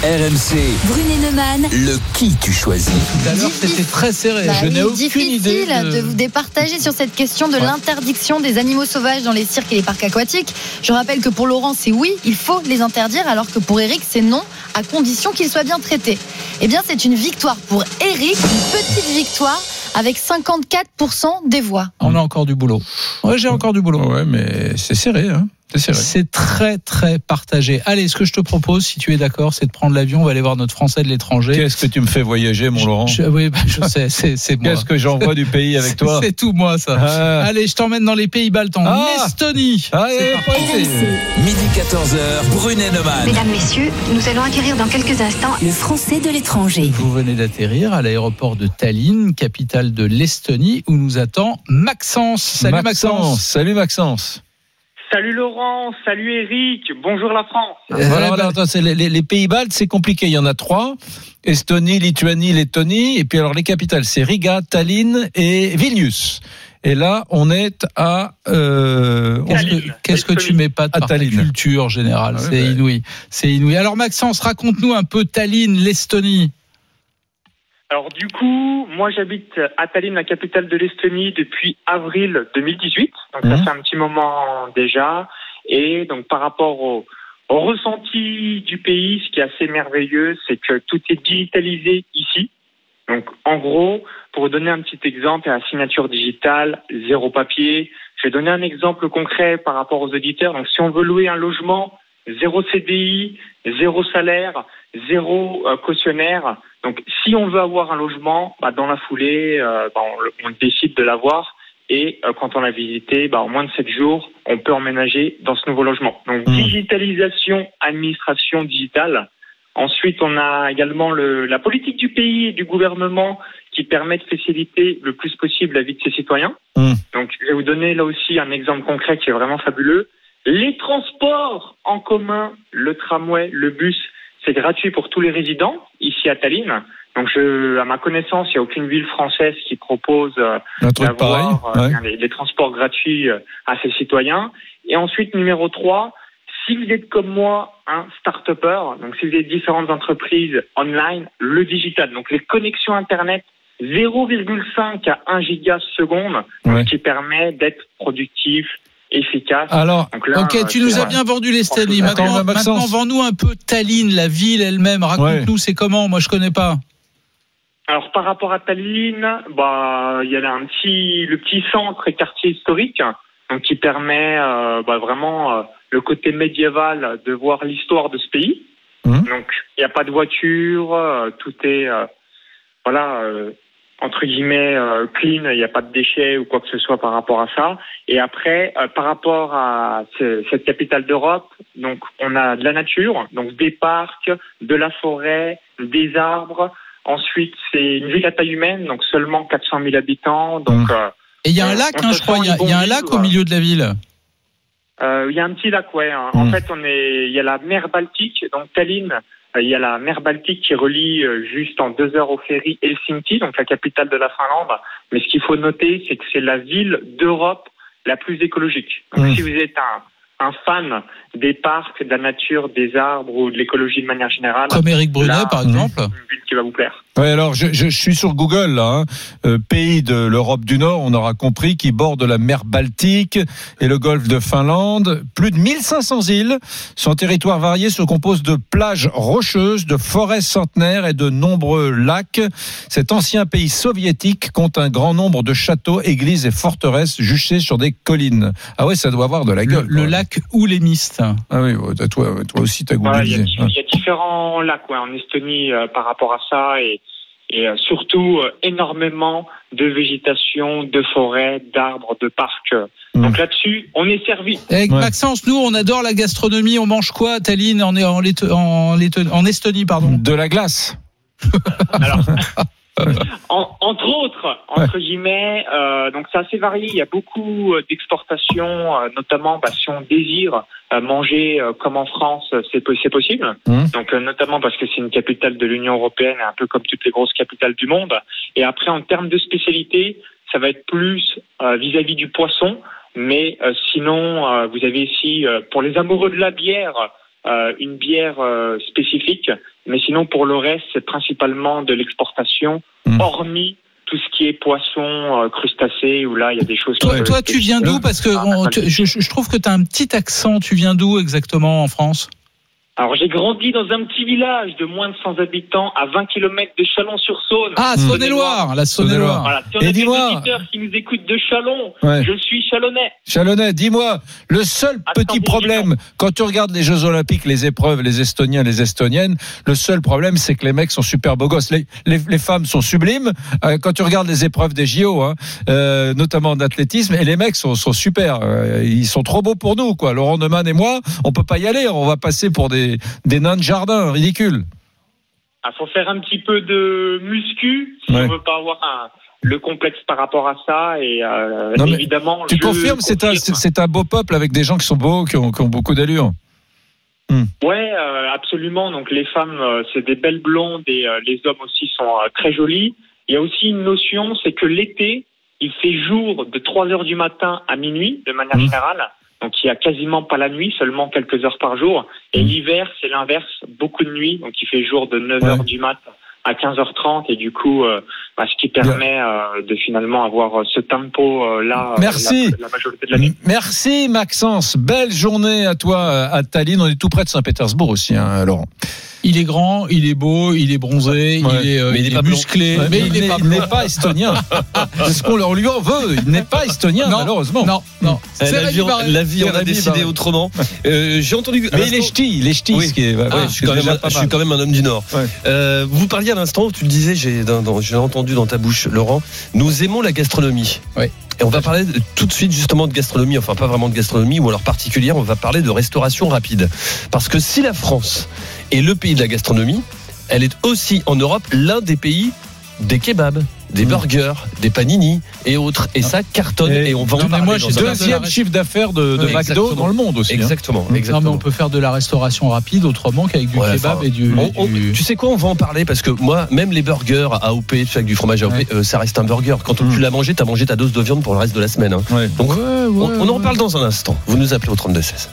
RMC, Brunet Neumann. le qui tu choisis Tout à l'heure, c'était très serré. Bah Je n'ai aucune difficile idée. de... vous départager sur cette question de Ouais. l'interdiction des animaux sauvages dans les cirques et les parcs aquatiques. Je rappelle que pour Laurent, c'est oui, il faut les interdire, alors que pour Eric, c'est non, à condition qu'ils soient bien traités. Eh bien, c'est une victoire pour Eric, une petite victoire avec 54% des voix. On a encore du boulot. Ouais, j'ai encore du boulot. ouais, mais c'est serré. Hein. C'est très très partagé. Allez, ce que je te propose, si tu es d'accord, c'est de prendre l'avion. On va aller voir notre Français de l'étranger. Qu'est-ce que tu me fais voyager, mon Laurent Je- oui, bah, je sais, c'est c'est moi. Qu'est-ce que j'envoie du pays avec toi C'est tout moi ça. Ah. Allez, je t'emmène dans les pays baltes en Ah. Estonie. Allez, RMC. Midi 14h, Brunet Neumann. Mesdames, Messieurs, nous allons acquérir dans quelques instants Le Français de l'étranger. Vous venez d'atterrir à l'aéroport de Tallinn, capitale de l'Estonie, où nous attend Maxence. Salut Maxence. Salut Maxence. Salut Laurent, salut Eric, bonjour la France. Euh, Voilà, bah, voilà, attends, c'est les, les- les pays baltes, c'est compliqué. Il y en a trois Estonie, Lituanie, Lettonie. Et puis alors les capitales, c'est Riga, Tallinn et Vilnius. Et là, on est à. Euh, Qu'est-ce que, tu mets pas de par culture générale? Ah ouais, C'est bah. inouï. C'est inouï. Alors Maxence, raconte-nous un peu Tallinn, l'Estonie. Alors du coup, moi j'habite à Tallinn, la capitale de l'Estonie, depuis avril 2018. Donc ça Mhm. fait un petit moment déjà. Et donc par rapport au, au ressenti du pays, ce qui est assez merveilleux, c'est que tout est digitalisé ici. Donc en gros, pour vous donner un petit exemple, la signature digitale, zéro papier. Je vais donner un exemple concret par rapport aux auditeurs. Donc si on veut louer un logement, zéro CDI, zéro salaire, zéro euh, cautionnaire. Donc, si on veut avoir un logement, bah, dans la foulée, euh, bah, on, décide de l'avoir. Et euh, quand on l'a visité, bah, en moins de sept jours, on peut emménager dans ce nouveau logement. Donc, Mmh. digitalisation, administration digitale. Ensuite, on a également le, la politique du pays et du gouvernement qui permet de faciliter le plus possible la vie de ses citoyens. Mmh. Donc, je vais vous donner là aussi un exemple concret qui est vraiment fabuleux. Les transports en commun, le tramway, le bus, c'est gratuit pour tous les résidents ici à Tallinn. Donc, je, à ma connaissance, il n'y a aucune ville française qui propose euh, d'avoir euh, ouais. les, les transports gratuits euh, à ses citoyens. Et ensuite, numéro 3, si vous êtes comme moi un start-upper, donc si vous êtes différentes entreprises online, le digital, donc les connexions Internet 0,5 à 1 giga seconde, Ouais. ce qui permet d'être productif, efficace. Alors, là, Ok, tu nous as bien vendu l'Estonie. Attends, Maintenant, maintenant vends-nous un peu Tallinn, la ville elle-même. Raconte-nous, c'est comment Moi, je connais pas. Alors par rapport à Tallinn, bah il y a un petit le petit centre et quartier historique donc qui permet euh, bah, vraiment euh, le côté médiéval de voir l'histoire de ce pays. Mhm. Donc il n'y a pas de voiture, euh, tout est euh, voilà euh, entre guillemets euh, clean, il n'y a pas de déchets ou quoi que ce soit par rapport à ça. Et après euh, par rapport à ce- cette capitale d'Europe, donc on a de la nature, donc des parcs, de la forêt, des arbres. Ensuite, c'est une ville à taille humaine, donc seulement 400 000 habitants. Donc, Mhm. euh, Et il y a un lac, hein, je crois. Il y a, y un lac au milieu de la ville. euh, il y a un petit lac, ouais. hein. En fait, on est, il y a la mer Baltique, donc Tallinn. Euh, Il y a la mer Baltique qui relie euh, juste en deux heures au ferry Helsinki, donc la capitale de la Finlande. Mais ce qu'il faut noter, c'est que c'est la ville d'Europe la plus écologique. Donc, Mhm. si vous êtes un, un fan des parcs, de la nature, des arbres ou de l'écologie de manière générale, Comme Eric Brunet, Là, par exemple. c'est une ville qui va vous plaire. Ouais, alors je, je, je suis sur Google là, hein. Euh, pays de l'Europe du Nord, on aura compris, qui borde la mer Baltique et le golfe de Finlande. Plus de 1500 îles. Son territoire varié se compose de plages rocheuses, de forêts centenaires et de nombreux lacs. Cet ancien pays soviétique compte un grand nombre de châteaux, églises et forteresses juchées sur des collines. Ah ouais, ça doit avoir de la Le, gueule. le lac Oulémiste. Ah oui, ouais, toi, toi aussi t'as Voilà, il, y a, googlisé. il y a différents lacs ouais, en Estonie euh, par rapport à ça et, et euh, surtout euh, énormément de végétation, de forêts, d'arbres, de parcs. Mm. Donc là-dessus, on est servi. Avec Ouais. Maxence, nous, on adore la gastronomie. On mange quoi, à Tallinn, en, en, en Estonie, pardon? De la glace. Alors, en- entre autres, entre guillemets, euh, donc c'est assez varié. Il y a beaucoup euh, d'exportations, euh, notamment bah, si on désire euh, manger euh, comme en France, euh, c'est po- c'est possible. Mhm. Donc euh, notamment parce que c'est une capitale de l'Union européenne, un peu comme toutes les grosses capitales du monde. Et après, en termes de spécialité, ça va être plus euh, vis-à-vis du poisson. Mais euh, sinon, euh, vous avez ici, euh, pour les amoureux de la bière, euh, une bière euh, spécifique. Mais sinon, pour le reste, c'est principalement de l'exportation, Mm. hormis tout ce qui est poisson, euh, crustacés, où là, il y a des choses... qui Toi, toi tu viens d'où? Parce que Ah, on- tu- je, je trouve que tu as un petit accent. Tu viens d'où exactement en France? Alors, j'ai grandi dans un petit village de moins de 100 habitants, à 20 km de Chalon-sur-Saône. Ah, Hmm. Saône-et-Loire, la Saône-et-Loire. Voilà, si on Et a des dis-moi- auditeurs qui nous écoutent de Chalon, Ouais. je suis chalonnais. Chalonnais, dis-moi, le seul Attends, petit problème, quand tu regardes les Jeux Olympiques, les épreuves, les Estoniens, les Estoniennes, le seul problème, c'est que les mecs sont super beaux gosses. Les, les, les femmes sont sublimes. Euh, quand tu regardes les épreuves des JO, hein, euh, notamment d'athlétisme, et les mecs sont, sont super. Euh, ils sont trop beaux pour nous, quoi. Laurent Neumann et moi, on peut pas y aller. On va passer pour des, des nains de jardin, ridicule. Il faut faire un petit peu de muscu si Ouais. on veut pas avoir un- le complexe par rapport à ça. Et euh, Non, évidemment, Tu confirmes, c'est un, confirme. c'est un beau peuple avec des gens qui sont beaux, qui ont, qui ont beaucoup d'allure. Ouais, euh, absolument. Donc les femmes, euh, c'est des belles blondes et euh, les hommes aussi sont très jolis. Il y a aussi une notion, c'est que l'été, il fait jour de 3 heures du matin à minuit, de manière Mhm. générale. Donc il y a quasiment pas la nuit, seulement quelques heures par jour. Et Mhm. l'hiver, c'est l'inverse, beaucoup de nuit. Donc il fait jour de 9 heures Ouais. du mat à 15h30 et du coup, euh, bah, ce qui permet euh, de finalement avoir euh, ce tempo euh, là euh, Merci. la, la majorité de l'année. Merci Maxence, belle journée à toi euh, à Tallinn. On est tout près de Saint-Pétersbourg aussi, hein, Laurent. Il est grand, il est beau, il est bronzé, Ouais. il est, euh, Mais il il est est pas blond. musclé, Ouais, mais il n'est pas estonien. C'est ce qu'on leur- lui en veut. Il n'est pas estonien, Non, malheureusement. Non, non. C'est la, vie, la vie C'est a décidé autrement. Euh, J'ai entendu. Mais il est ch'ti, il est ch'ti, Oui. ce qui est, Ah, je, suis quand même, je suis quand même un homme du Nord. Ouais. Euh, vous parliez l'instant, tu le disais, j'ai entendu dans ta bouche, Laurent, nous aimons la gastronomie. Oui. Et on va parler de- tout de suite justement de gastronomie, enfin pas vraiment de gastronomie, ou alors particulière, on va parler de restauration rapide. Parce que si la France est le pays de la gastronomie, elle est aussi en Europe l'un des pays des kebabs, des Mmh. burgers, des panini et autres. Et ça cartonne Et- et, on va Non, en mais parler moi, j'ai. Deuxième chiffre d'affaires de, de McDo dans le monde aussi. hein. Exactement, Non, mais on peut faire de la restauration rapide autrement qu'avec du Ouais, kebab enfin, et du. On- on- du- tu sais quoi, on va en parler parce que moi, même les burgers AOP, avec du fromage AOP, Ouais. euh, ça reste un burger. Quand Mm. tu l'as mangé, tu as mangé ta dose de viande pour le reste de la semaine. hein. Ouais. Donc, Ouais, on, on en parle dans un instant. Vous nous appelez au 32-16.